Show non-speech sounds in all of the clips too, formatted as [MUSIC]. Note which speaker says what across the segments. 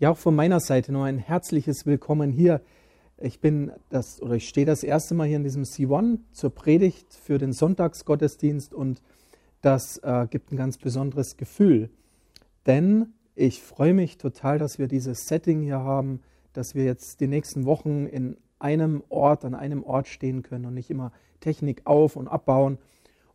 Speaker 1: Ja, auch von meiner Seite nur ein herzliches Willkommen hier. Ich bin das oder ich stehe das erste Mal hier in diesem C1 zur Predigt für den Sonntagsgottesdienst und das äh, gibt ein ganz besonderes Gefühl. Denn ich freue mich total, dass wir dieses Setting hier haben, dass wir jetzt die nächsten Wochen in einem Ort, an einem Ort stehen können und nicht immer Technik auf und abbauen.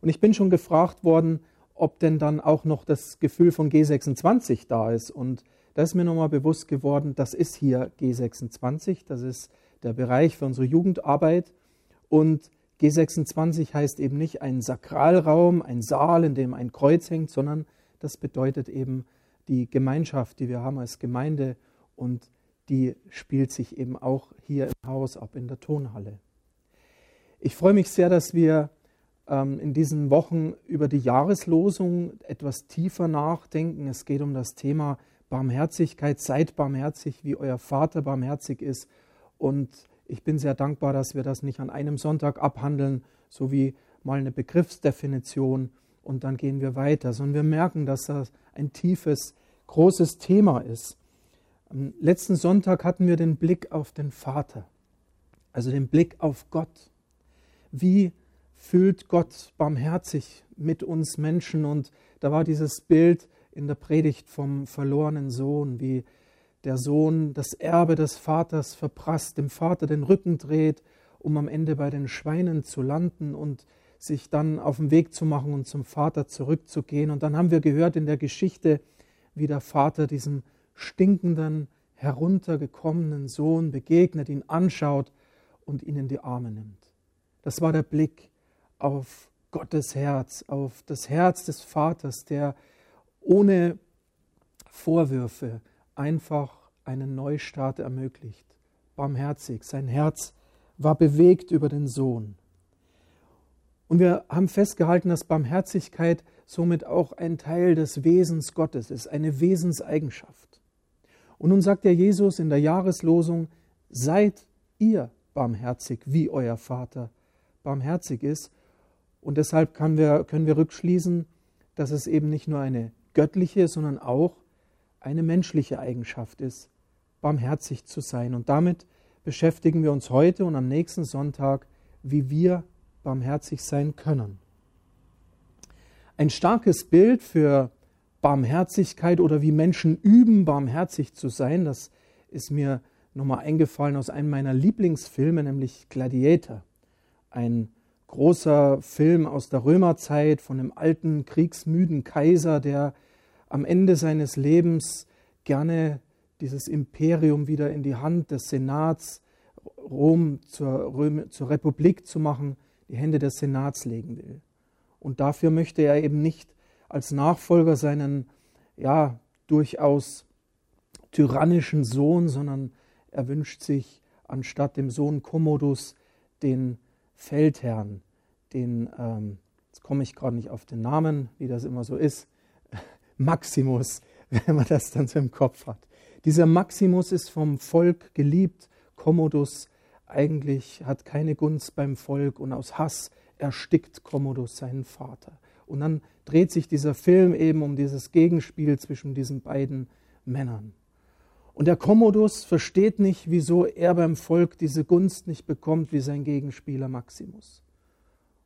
Speaker 1: Und ich bin schon gefragt worden, ob denn dann auch noch das Gefühl von G26 da ist. Und da ist mir nochmal bewusst geworden, das ist hier G26, das ist der Bereich für unsere Jugendarbeit. Und G26 heißt eben nicht ein Sakralraum, ein Saal, in dem ein Kreuz hängt, sondern das bedeutet eben die Gemeinschaft, die wir haben als Gemeinde und die spielt sich eben auch hier im Haus ab, in der Tonhalle. Ich freue mich sehr, dass wir ähm, in diesen Wochen über die Jahreslosung etwas tiefer nachdenken. Es geht um das Thema Barmherzigkeit. Seid barmherzig, wie euer Vater barmherzig ist. Und ich bin sehr dankbar, dass wir das nicht an einem Sonntag abhandeln, so wie mal eine Begriffsdefinition und dann gehen wir weiter, sondern wir merken, dass das ein tiefes, großes Thema ist. Am letzten Sonntag hatten wir den Blick auf den Vater, also den Blick auf Gott. Wie fühlt Gott barmherzig mit uns Menschen. Und da war dieses Bild in der Predigt vom verlorenen Sohn, wie der Sohn das Erbe des Vaters verprasst, dem Vater den Rücken dreht, um am Ende bei den Schweinen zu landen und sich dann auf den Weg zu machen und zum Vater zurückzugehen. Und dann haben wir gehört in der Geschichte, wie der Vater diesem stinkenden, heruntergekommenen Sohn begegnet, ihn anschaut und ihn in die Arme nimmt. Das war der Blick auf Gottes Herz, auf das Herz des Vaters, der ohne Vorwürfe einfach einen Neustart ermöglicht. Barmherzig, sein Herz war bewegt über den Sohn. Und wir haben festgehalten, dass Barmherzigkeit somit auch ein Teil des Wesens Gottes ist, eine Wesenseigenschaft. Und nun sagt der Jesus in der Jahreslosung, seid ihr barmherzig, wie euer Vater barmherzig ist. Und deshalb können wir, können wir rückschließen, dass es eben nicht nur eine göttliche, sondern auch eine menschliche Eigenschaft ist, barmherzig zu sein. Und damit beschäftigen wir uns heute und am nächsten Sonntag, wie wir barmherzig sein können. Ein starkes Bild für Barmherzigkeit oder wie Menschen üben, barmherzig zu sein, das ist mir nochmal eingefallen aus einem meiner Lieblingsfilme, nämlich Gladiator. Ein großer Film aus der Römerzeit von einem alten, kriegsmüden Kaiser, der am Ende seines Lebens gerne dieses Imperium wieder in die Hand des Senats, Rom zur, Röme, zur Republik zu machen, die Hände des Senats legen will. Und dafür möchte er eben nicht als Nachfolger seinen, ja, durchaus tyrannischen Sohn, sondern er wünscht sich anstatt dem Sohn Commodus den Feldherrn, den, ähm, jetzt komme ich gerade nicht auf den Namen, wie das immer so ist, Maximus, [LAUGHS] wenn man das dann so im Kopf hat. Dieser Maximus ist vom Volk geliebt, Commodus eigentlich hat keine Gunst beim Volk und aus Hass erstickt Commodus seinen Vater. Und dann dreht sich dieser Film eben um dieses Gegenspiel zwischen diesen beiden Männern. Und der Commodus versteht nicht, wieso er beim Volk diese Gunst nicht bekommt wie sein Gegenspieler Maximus.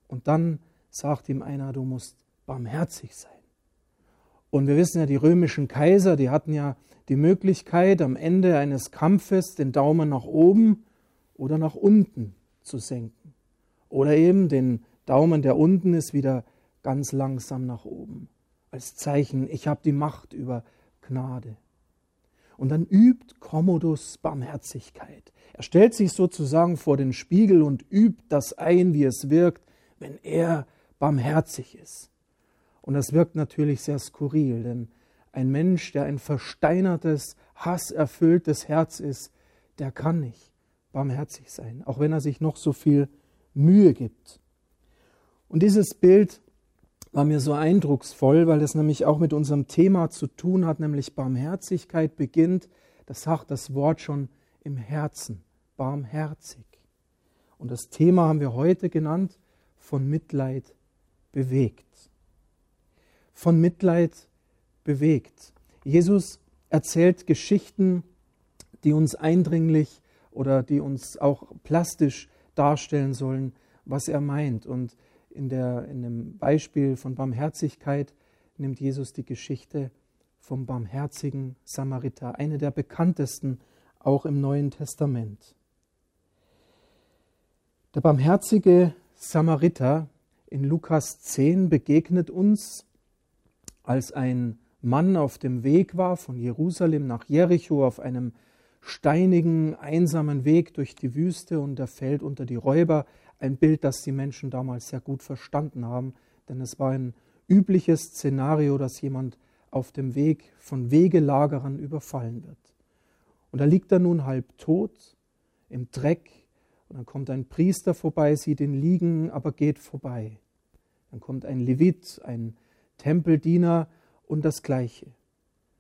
Speaker 1: Und dann sagt ihm einer, du musst barmherzig sein. Und wir wissen ja, die römischen Kaiser, die hatten ja die Möglichkeit, am Ende eines Kampfes den Daumen nach oben oder nach unten zu senken. Oder eben den Daumen, der unten ist, wieder ganz langsam nach oben. Als Zeichen, ich habe die Macht über Gnade. Und dann übt Commodus Barmherzigkeit. Er stellt sich sozusagen vor den Spiegel und übt das ein, wie es wirkt, wenn er barmherzig ist. Und das wirkt natürlich sehr skurril, denn ein Mensch, der ein versteinertes, hasserfülltes Herz ist, der kann nicht barmherzig sein, auch wenn er sich noch so viel Mühe gibt. Und dieses Bild war mir so eindrucksvoll, weil es nämlich auch mit unserem Thema zu tun hat, nämlich Barmherzigkeit beginnt, das sagt das Wort schon im Herzen, barmherzig. Und das Thema haben wir heute genannt, von Mitleid bewegt. Von Mitleid bewegt. Jesus erzählt Geschichten die uns eindringlich oder die uns auch plastisch darstellen sollen, was er meint. Und in, der, in dem Beispiel von Barmherzigkeit nimmt Jesus die Geschichte vom barmherzigen Samariter, eine der bekanntesten auch im Neuen Testament. Der barmherzige Samariter in Lukas 10 begegnet uns, als ein Mann auf dem Weg war von Jerusalem nach Jericho auf einem steinigen, einsamen Weg durch die Wüste und er fällt unter die Räuber. Ein Bild, das die Menschen damals sehr gut verstanden haben, denn es war ein übliches Szenario, dass jemand auf dem Weg von Wegelagerern überfallen wird. Und da liegt er nun halb tot im Dreck und dann kommt ein Priester vorbei, sieht ihn liegen, aber geht vorbei. Dann kommt ein Levit, ein Tempeldiener und das Gleiche.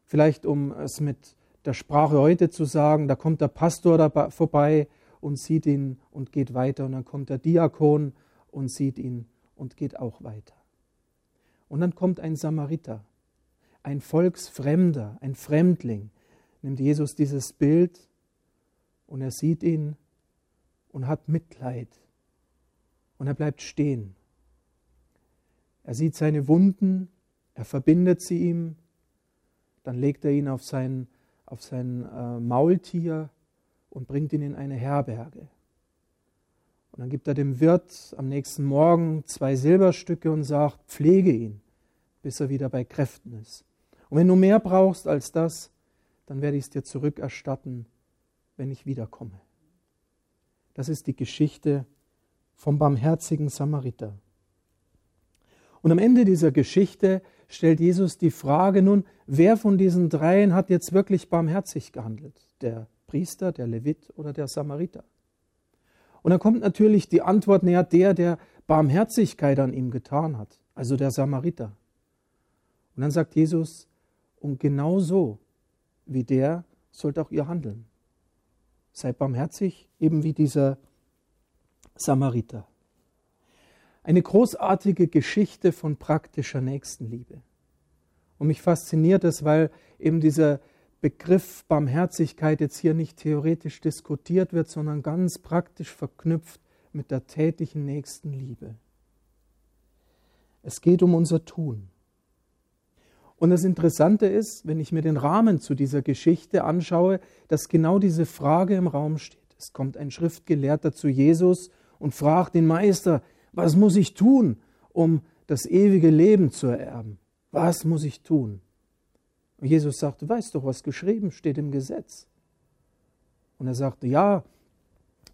Speaker 1: Vielleicht um es mit der Sprache heute zu sagen, da kommt der Pastor da vorbei und sieht ihn und geht weiter und dann kommt der Diakon und sieht ihn und geht auch weiter. Und dann kommt ein Samariter, ein Volksfremder, ein Fremdling, nimmt Jesus dieses Bild und er sieht ihn und hat Mitleid und er bleibt stehen. Er sieht seine Wunden, er verbindet sie ihm, dann legt er ihn auf sein, auf sein äh, Maultier und bringt ihn in eine Herberge. Und dann gibt er dem Wirt am nächsten Morgen zwei Silberstücke und sagt, pflege ihn, bis er wieder bei Kräften ist. Und wenn du mehr brauchst als das, dann werde ich es dir zurückerstatten, wenn ich wiederkomme. Das ist die Geschichte vom barmherzigen Samariter. Und am Ende dieser Geschichte stellt Jesus die Frage nun, wer von diesen dreien hat jetzt wirklich barmherzig gehandelt? Der Priester, der Levit oder der Samariter? Und dann kommt natürlich die Antwort näher der, der Barmherzigkeit an ihm getan hat, also der Samariter. Und dann sagt Jesus, und genau so wie der sollt auch ihr handeln. Seid barmherzig, eben wie dieser Samariter. Eine großartige Geschichte von praktischer Nächstenliebe. Und mich fasziniert es, weil eben dieser Begriff Barmherzigkeit jetzt hier nicht theoretisch diskutiert wird, sondern ganz praktisch verknüpft mit der tätigen Nächstenliebe. Es geht um unser Tun. Und das Interessante ist, wenn ich mir den Rahmen zu dieser Geschichte anschaue, dass genau diese Frage im Raum steht. Es kommt ein Schriftgelehrter zu Jesus und fragt den Meister, was muss ich tun, um das ewige Leben zu ererben? Was muss ich tun? Und Jesus sagte, weißt doch, was geschrieben steht im Gesetz. Und er sagte, ja,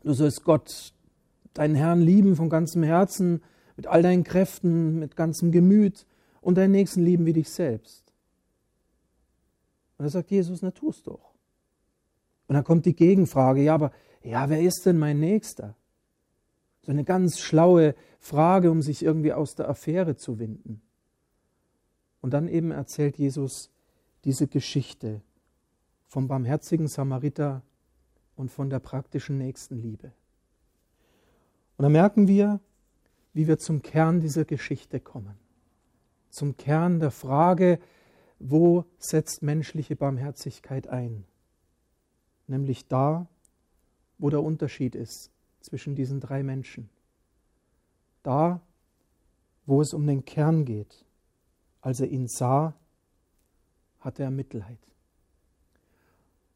Speaker 1: du sollst Gott, deinen Herrn lieben von ganzem Herzen, mit all deinen Kräften, mit ganzem Gemüt und deinen Nächsten lieben wie dich selbst. Und da sagt Jesus, na tu es doch. Und dann kommt die Gegenfrage, ja, aber ja, wer ist denn mein Nächster? So eine ganz schlaue Frage, um sich irgendwie aus der Affäre zu winden. Und dann eben erzählt Jesus diese Geschichte vom barmherzigen Samariter und von der praktischen Nächstenliebe. Und da merken wir, wie wir zum Kern dieser Geschichte kommen. Zum Kern der Frage, wo setzt menschliche Barmherzigkeit ein? Nämlich da, wo der Unterschied ist zwischen diesen drei Menschen. Da, wo es um den Kern geht. Als er ihn sah, hatte er Mitleid.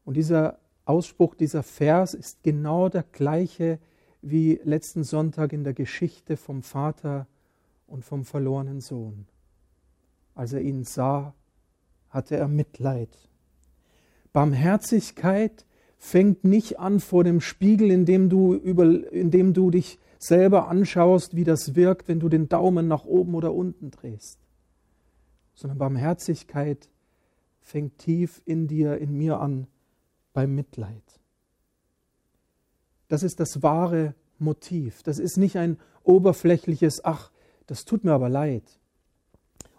Speaker 1: Und dieser Ausspruch, dieser Vers ist genau der gleiche wie letzten Sonntag in der Geschichte vom Vater und vom verlorenen Sohn. Als er ihn sah, hatte er Mitleid. Barmherzigkeit fängt nicht an vor dem Spiegel, in dem du, über, in dem du dich selber anschaust, wie das wirkt, wenn du den Daumen nach oben oder unten drehst, sondern Barmherzigkeit fängt tief in dir, in mir an, beim Mitleid. Das ist das wahre Motiv. Das ist nicht ein oberflächliches, ach, das tut mir aber leid.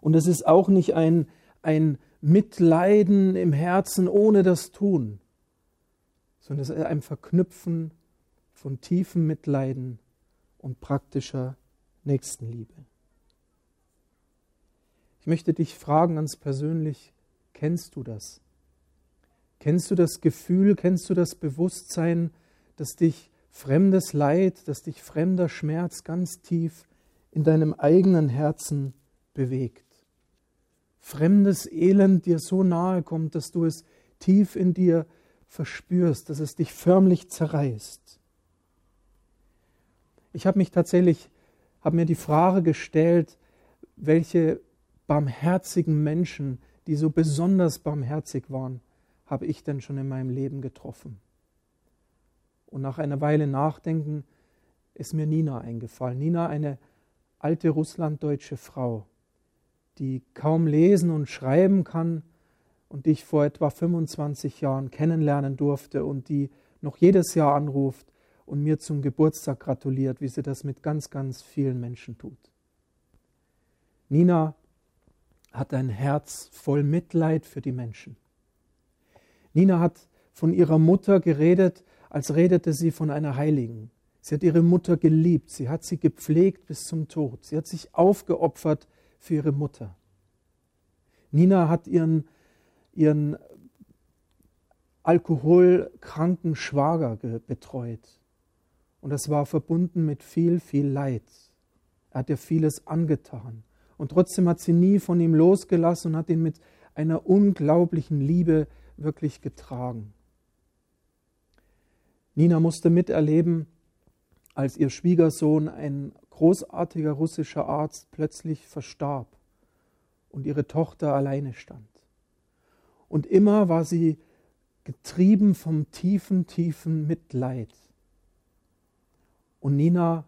Speaker 1: Und es ist auch nicht ein, ein Mitleiden im Herzen ohne das Tun, sondern es ist ein Verknüpfen von tiefem Mitleiden und praktischer Nächstenliebe. Ich möchte dich fragen ganz persönlich, kennst du das? Kennst du das Gefühl, kennst du das Bewusstsein, dass dich fremdes Leid, dass dich fremder Schmerz ganz tief in deinem eigenen Herzen bewegt? Fremdes Elend dir so nahe kommt, dass du es tief in dir verspürst, dass es dich förmlich zerreißt. Ich habe mich tatsächlich, habe mir die Frage gestellt, welche barmherzigen Menschen, die so besonders barmherzig waren, habe ich denn schon in meinem Leben getroffen? Und nach einer Weile Nachdenken ist mir Nina eingefallen. Nina, eine alte russlanddeutsche Frau, die kaum lesen und schreiben kann und die ich vor etwa 25 Jahren kennenlernen durfte und die noch jedes Jahr anruft und mir zum Geburtstag gratuliert, wie sie das mit ganz, ganz vielen Menschen tut. Nina hat ein Herz voll Mitleid für die Menschen. Nina hat von ihrer Mutter geredet, als redete sie von einer Heiligen. Sie hat ihre Mutter geliebt, sie hat sie gepflegt bis zum Tod, sie hat sich aufgeopfert für ihre Mutter. Nina hat ihren, ihren alkoholkranken Schwager betreut. Und das war verbunden mit viel, viel Leid. Er hat ihr vieles angetan. Und trotzdem hat sie nie von ihm losgelassen und hat ihn mit einer unglaublichen Liebe wirklich getragen. Nina musste miterleben, als ihr Schwiegersohn, ein großartiger russischer Arzt, plötzlich verstarb und ihre Tochter alleine stand. Und immer war sie getrieben vom tiefen, tiefen Mitleid. Und Nina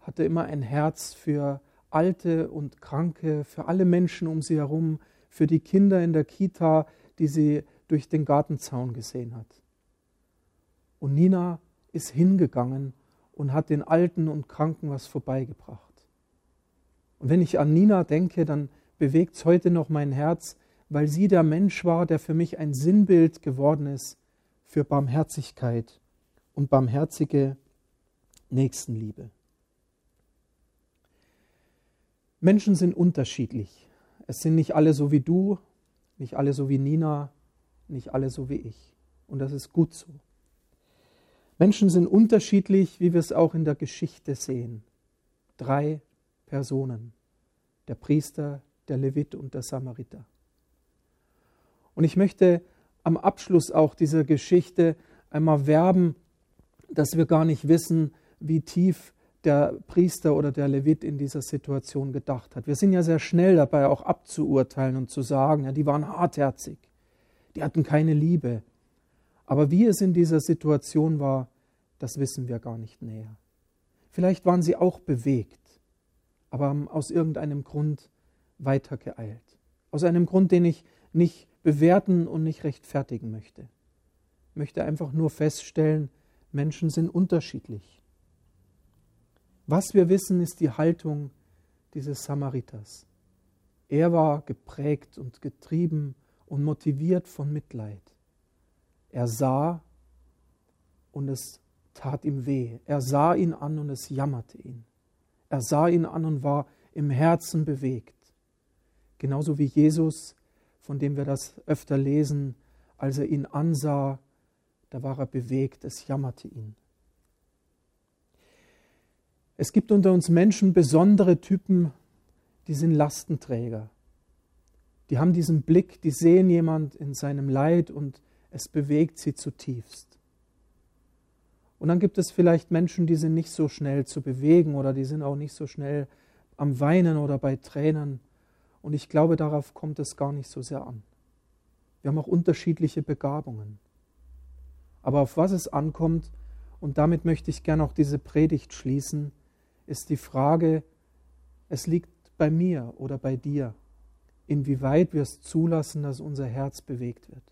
Speaker 1: hatte immer ein Herz für Alte und Kranke, für alle Menschen um sie herum, für die Kinder in der Kita, die sie durch den Gartenzaun gesehen hat. Und Nina ist hingegangen und hat den Alten und Kranken was vorbeigebracht. Und wenn ich an Nina denke, dann bewegt es heute noch mein Herz, weil sie der Mensch war, der für mich ein Sinnbild geworden ist für Barmherzigkeit und barmherzige Nächstenliebe. Menschen sind unterschiedlich. Es sind nicht alle so wie du, nicht alle so wie Nina, nicht alle so wie ich. Und das ist gut so. Menschen sind unterschiedlich, wie wir es auch in der Geschichte sehen. Drei Personen. Der Priester, der Levit und der Samariter. Und ich möchte am Abschluss auch dieser Geschichte einmal werben, dass wir gar nicht wissen, wie tief der Priester oder der Levit in dieser Situation gedacht hat. Wir sind ja sehr schnell dabei, auch abzuurteilen und zu sagen, ja, die waren hartherzig, die hatten keine Liebe. Aber wie es in dieser Situation war, das wissen wir gar nicht näher. Vielleicht waren sie auch bewegt, aber haben aus irgendeinem Grund weitergeeilt. Aus einem Grund, den ich nicht bewerten und nicht rechtfertigen möchte. Ich möchte einfach nur feststellen, Menschen sind unterschiedlich. Was wir wissen, ist die Haltung dieses Samariters. Er war geprägt und getrieben und motiviert von Mitleid. Er sah und es tat ihm weh. Er sah ihn an und es jammerte ihn. Er sah ihn an und war im Herzen bewegt. Genauso wie Jesus, von dem wir das öfter lesen, als er ihn ansah, da war er bewegt, es jammerte ihn. Es gibt unter uns Menschen besondere Typen, die sind Lastenträger. Die haben diesen Blick, die sehen jemand in seinem Leid und es bewegt sie zutiefst. Und dann gibt es vielleicht Menschen, die sind nicht so schnell zu bewegen oder die sind auch nicht so schnell am Weinen oder bei Tränen. Und ich glaube, darauf kommt es gar nicht so sehr an. Wir haben auch unterschiedliche Begabungen. Aber auf was es ankommt, und damit möchte ich gerne auch diese Predigt schließen, ist die Frage, es liegt bei mir oder bei dir, inwieweit wir es zulassen, dass unser Herz bewegt wird.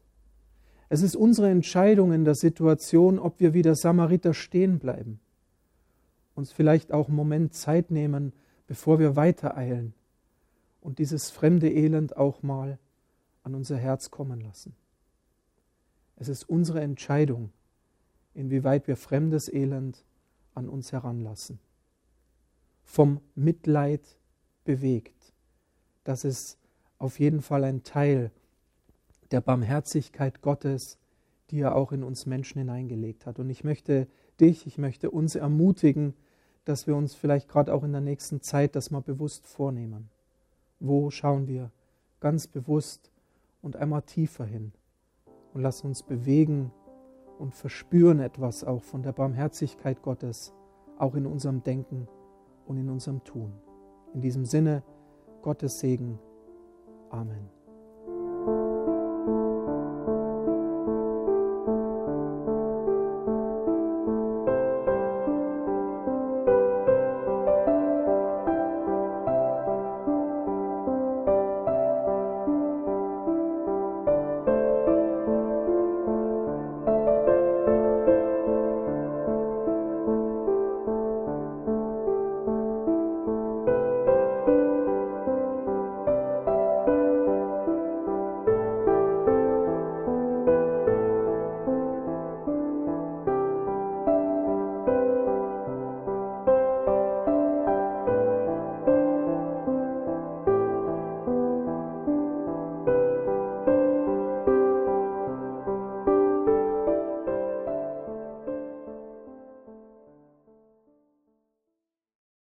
Speaker 1: Es ist unsere Entscheidung in der Situation, ob wir wie der Samariter stehen bleiben, uns vielleicht auch einen Moment Zeit nehmen, bevor wir weitereilen und dieses fremde Elend auch mal an unser Herz kommen lassen. Es ist unsere Entscheidung, inwieweit wir fremdes Elend an uns heranlassen vom Mitleid bewegt. Das ist auf jeden Fall ein Teil der Barmherzigkeit Gottes, die er auch in uns Menschen hineingelegt hat. Und ich möchte dich, ich möchte uns ermutigen, dass wir uns vielleicht gerade auch in der nächsten Zeit das mal bewusst vornehmen. Wo schauen wir ganz bewusst und einmal tiefer hin und lassen uns bewegen und verspüren etwas auch von der Barmherzigkeit Gottes, auch in unserem Denken und in unserem Tun. In diesem Sinne, Gottes Segen. Amen.